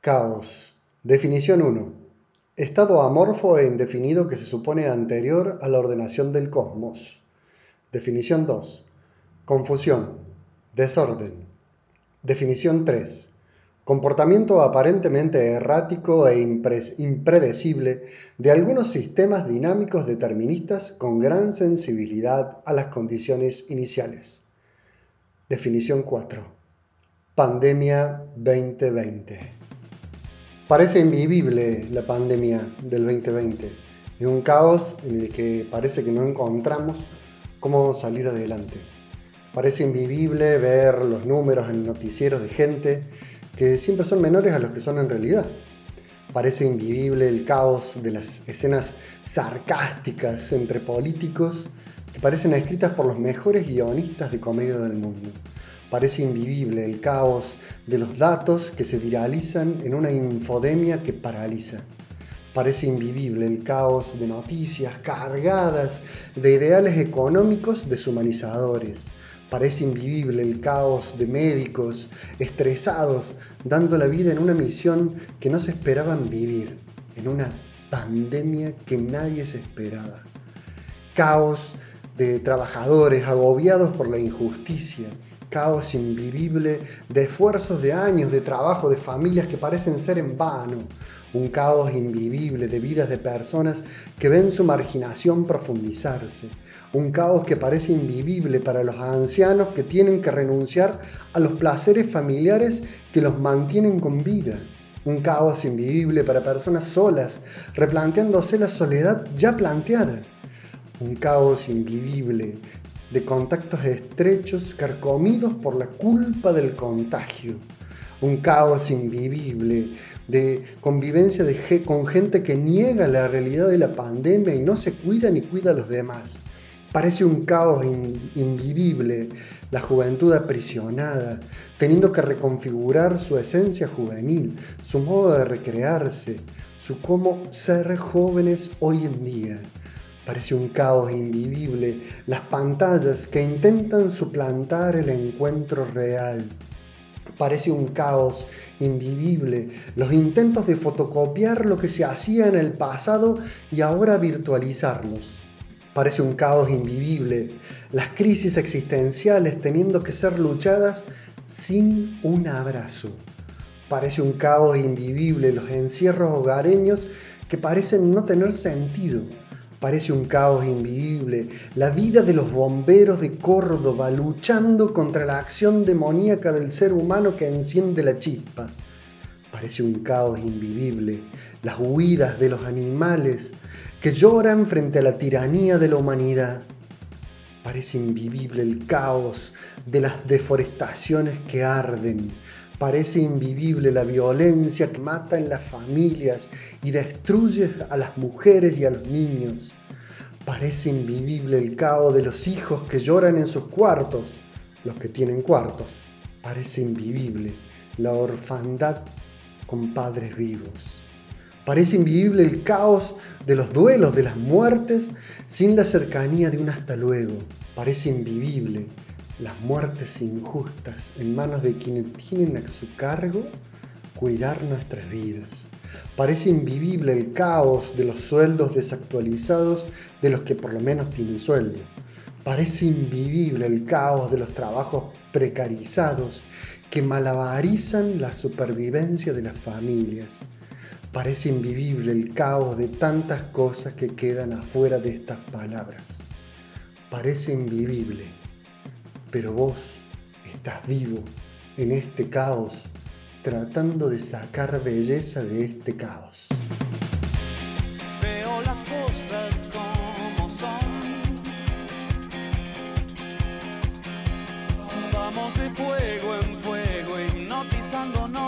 Caos. Definición 1. Estado amorfo e indefinido que se supone anterior a la ordenación del cosmos. Definición 2. Confusión. Desorden. Definición 3. Comportamiento aparentemente errático e impredecible de algunos sistemas dinámicos deterministas con gran sensibilidad a las condiciones iniciales. Definición 4. Pandemia 2020. Parece invivible la pandemia del 2020. Es un caos en el que parece que no encontramos cómo salir adelante. Parece invivible ver los números en noticieros de gente que siempre son menores a los que son en realidad. Parece invivible el caos de las escenas sarcásticas entre políticos que parecen escritas por los mejores guionistas de comedia del mundo. Parece invivible el caos de los datos que se viralizan en una infodemia que paraliza. Parece invivible el caos de noticias cargadas de ideales económicos deshumanizadores. Parece invivible el caos de médicos estresados dando la vida en una misión que no se esperaban vivir, en una pandemia que nadie se esperaba. Caos de trabajadores agobiados por la injusticia, caos invivible de esfuerzos de años de trabajo de familias que parecen ser en vano, un caos invivible de vidas de personas que ven su marginación profundizarse, un caos que parece invivible para los ancianos que tienen que renunciar a los placeres familiares que los mantienen con vida, un caos invivible para personas solas, replanteándose la soledad ya planteada, un caos invivible de contactos estrechos carcomidos por la culpa del contagio, un caos invivible de convivencia con gente que niega la realidad de la pandemia y no se cuida ni cuida a los demás. Parece un caos invivible, la juventud aprisionada, teniendo que reconfigurar su esencia juvenil, su modo de recrearse, su cómo ser jóvenes hoy en día. Parece un caos invivible, las pantallas que intentan suplantar el encuentro real. Parece un caos invivible, los intentos de fotocopiar lo que se hacía en el pasado y ahora virtualizarlos. Parece un caos invivible, las crisis existenciales teniendo que ser luchadas sin un abrazo. Parece un caos invivible, los encierros hogareños que parecen no tener sentido Parece un caos invivible, la vida de los bomberos de Córdoba luchando contra la acción demoníaca del ser humano que enciende la chispa. Parece un caos invivible, las huidas de los animales que lloran frente a la tiranía de la humanidad. Parece invivible el caos de las deforestaciones que arden, Parece invivible la violencia que mata en las familias y destruye a las mujeres y a los niños. Parece invivible el caos de los hijos que lloran en sus cuartos, los que tienen cuartos. Parece invivible la orfandad con padres vivos. Parece invivible el caos de los duelos, de las muertes, sin la cercanía de un hasta luego. Parece invivible las muertes injustas en manos de quienes tienen a su cargo cuidar nuestras vidas. Parece invivible el caos de los sueldos desactualizados de los que por lo menos tienen sueldo. Parece invivible el caos de los trabajos precarizados que malabarizan la supervivencia de las familias. Parece invivible el caos de tantas cosas que quedan afuera de estas palabras. Parece invivible pero vos estás vivo en este caos, tratando de sacar belleza de este caos. Veo las cosas como son. Vamos de fuego en fuego, hipnotizándonos.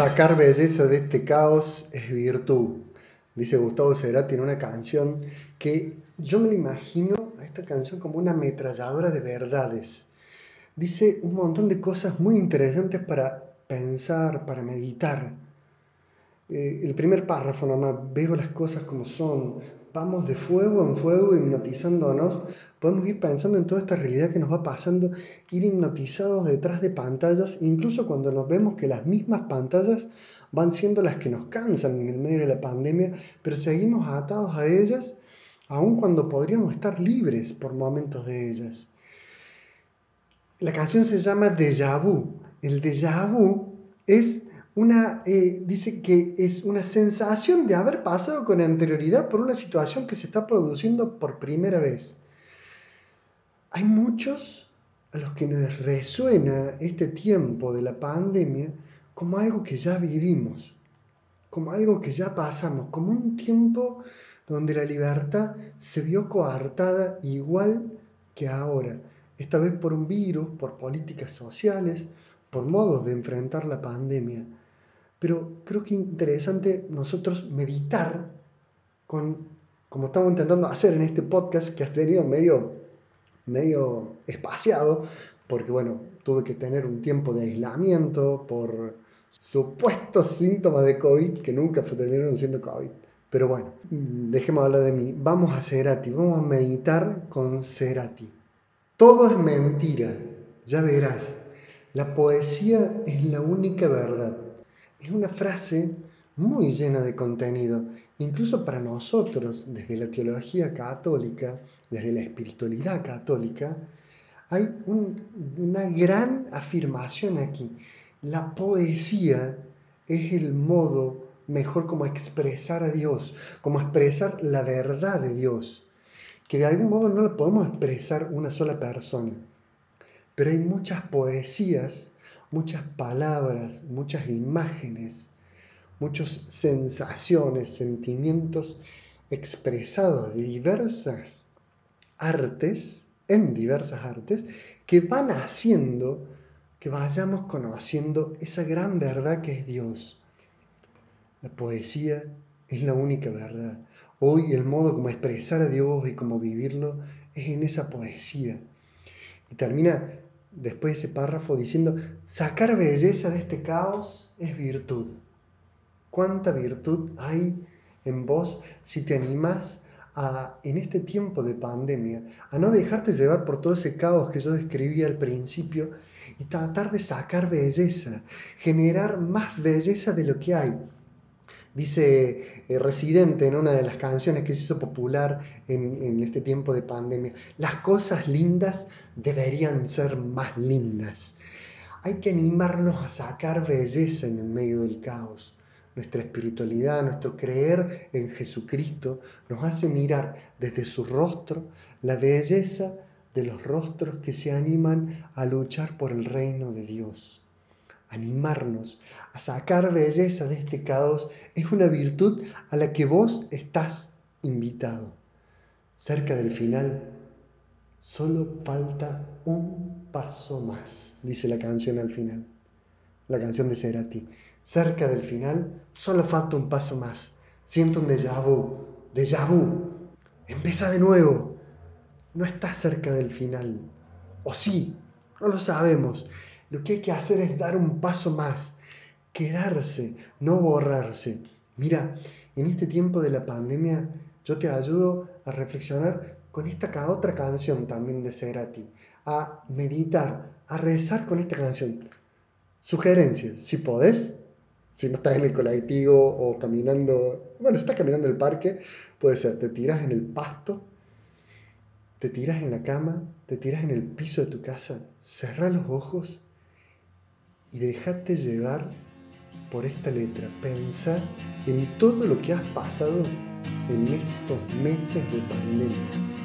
Sacar belleza de este caos es virtud, dice Gustavo Cerati en una canción que yo me la imagino a esta canción como una ametralladora de verdades. Dice un montón de cosas muy interesantes para pensar, para meditar. Eh, el primer párrafo nomás, veo las cosas como son, vamos de fuego en fuego hipnotizándonos, podemos ir pensando en toda esta realidad que nos va pasando, ir hipnotizados detrás de pantallas, incluso cuando nos vemos que las mismas pantallas van siendo las que nos cansan en el medio de la pandemia, pero seguimos atados a ellas, aun cuando podríamos estar libres por momentos de ellas. La canción se llama Déjà Vu. El déjà vu es eh, dice que es una sensación de haber pasado con anterioridad por una situación que se está produciendo por primera vez. Hay muchos a los que nos resuena este tiempo de la pandemia como algo que ya vivimos, como algo que ya pasamos, como un tiempo donde la libertad se vio coartada igual que ahora, esta vez por un virus, por políticas sociales, por modos de enfrentar la pandemia. Pero creo que es interesante nosotros meditar con, como estamos intentando hacer en este podcast, que has tenido medio, medio espaciado, porque bueno, tuve que tener un tiempo de aislamiento por supuestos síntomas de COVID que nunca terminaron siendo COVID. Pero bueno, dejemos hablar de mí. Vamos a Cerati, vamos a meditar con Cerati. Todo es mentira, ya verás. La poesía es la única verdad. Es una frase muy llena de contenido, incluso para nosotros, desde la teología católica, desde la espiritualidad católica, hay un- una gran afirmación aquí. La poesía es el modo mejor como expresar a Dios, como expresar la verdad de Dios, que de algún modo no la podemos expresar una sola persona. Pero hay muchas poesías, muchas palabras, muchas imágenes, muchas sensaciones, sentimientos expresados de diversas artes, en diversas artes, que van haciendo que vayamos conociendo esa gran verdad que es Dios. La poesía es la única verdad. Hoy el modo como expresar a Dios y como vivirlo es en esa poesía. Y termina después ese párrafo diciendo, sacar belleza de este caos es virtud. ¿Cuánta virtud hay en vos si te animás a, en este tiempo de pandemia, a no dejarte llevar por todo ese caos que yo describí al principio y tratar de sacar belleza, generar más belleza de lo que hay? Dice eh, Residente en una de las canciones que se hizo popular en, en este tiempo de pandemia, las cosas lindas deberían ser más lindas. Hay que animarnos a sacar belleza en el medio del caos. Nuestra espiritualidad, nuestro creer en Jesucristo nos hace mirar desde su rostro la belleza de los rostros que se animan a luchar por el reino de Dios. Animarnos a sacar belleza de este caos es una virtud a la que vos estás invitado. Cerca del final, solo falta un paso más, dice la canción al final, la canción de Cerati. Cerca del final, solo falta un paso más. Siento un déjà vu, déjà vu. Empieza de nuevo. No estás cerca del final. O sí, no lo sabemos. Lo que hay que hacer es dar un paso más, quedarse, no borrarse. Mira, en este tiempo de la pandemia, yo te ayudo a reflexionar con esta otra canción también de Cerati, a meditar, a rezar con esta canción. Sugerencias, si podés, si no estás en el colectivo o caminando, bueno, si estás caminando en el parque, puede ser, te tiras en el pasto, te tiras en la cama, te tiras en el piso de tu casa, cerra los ojos y dejate llevar por esta letra. Pensar en todo lo que has pasado en estos meses de pandemia.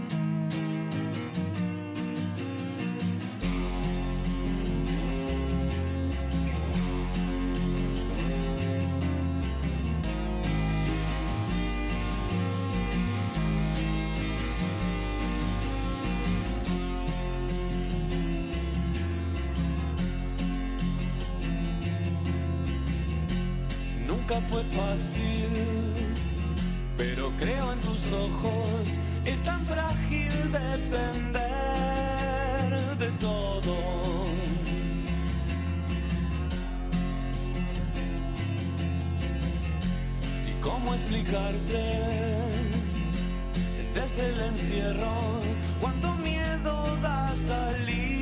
Nunca fue fácil, pero creo en tus ojos. Es tan frágil depender de todo. ¿Y cómo explicarte desde el encierro cuánto miedo da salir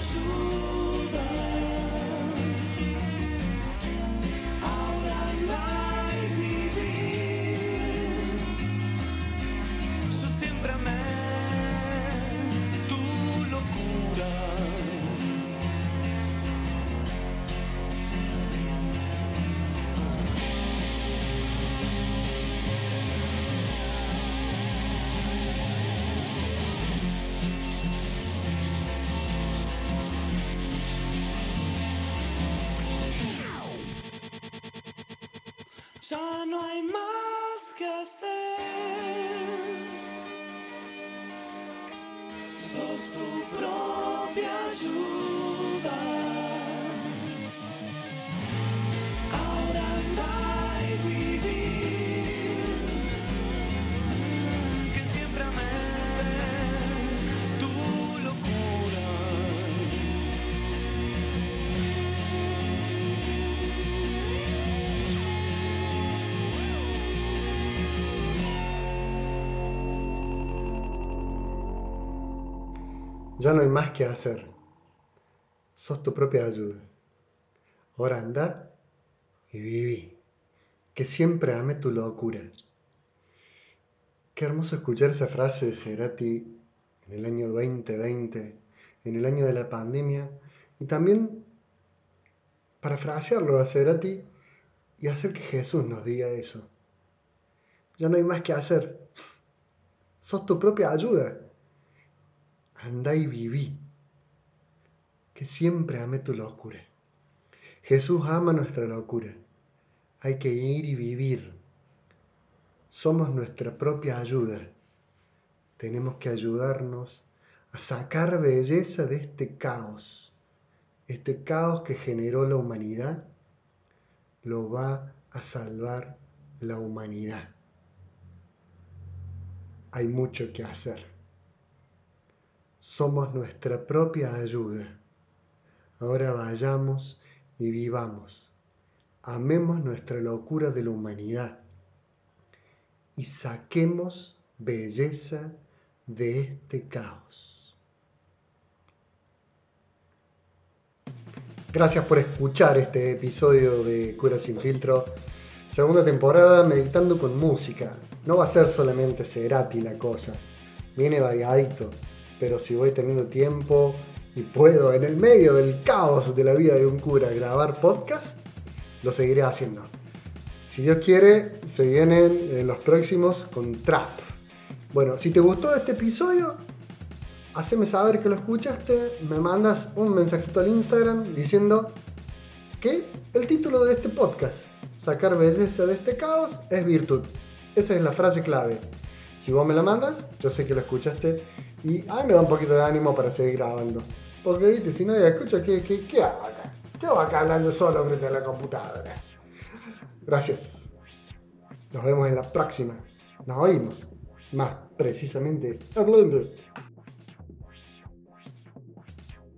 propia Ya no hay más que hacer. Sos tu propia ayuda. Ya no hay más que hacer. Sos tu propia ayuda. Ahora anda y viví. Que siempre ame tu locura. Qué hermoso escuchar esa frase de Cerati en el año 2020, en el año de la pandemia, y también parafrasearlo a Cerati y hacer que Jesús nos diga eso. Ya no hay más que hacer. Sos tu propia ayuda. Andá y viví. Que siempre ame tu locura. Jesús ama nuestra locura. Hay que ir y vivir. Somos nuestra propia ayuda. Tenemos que ayudarnos a sacar belleza de este caos. Este caos que generó la humanidad lo va a salvar la humanidad. Hay mucho que hacer. Somos nuestra propia ayuda. Ahora vayamos y vivamos. Amemos nuestra locura de la humanidad y saquemos belleza de este caos. Gracias por escuchar este episodio de Cura sin filtro. Segunda temporada meditando con música. No va a ser solamente Cerati la cosa. Viene variadito. Pero si voy teniendo tiempo y puedo en el medio del caos de la vida de un cura grabar podcast, lo seguiré haciendo. Si Dios quiere, se vienen eh, los próximos con trap. Bueno, si te gustó este episodio, haceme saber que lo escuchaste, me mandas un mensajito al Instagram diciendo que el título de este podcast, sacar belleza de este caos, es virtud. Esa es la frase clave. Si vos me la mandas, yo sé que lo escuchaste y a mí me da un poquito de ánimo para seguir grabando. Porque, viste, si nadie escucha, ¿qué, qué, qué hago acá? ¿Qué hago acá hablando solo frente a la computadora? Gracias. Nos vemos en la próxima. Nos oímos. Más precisamente hablando.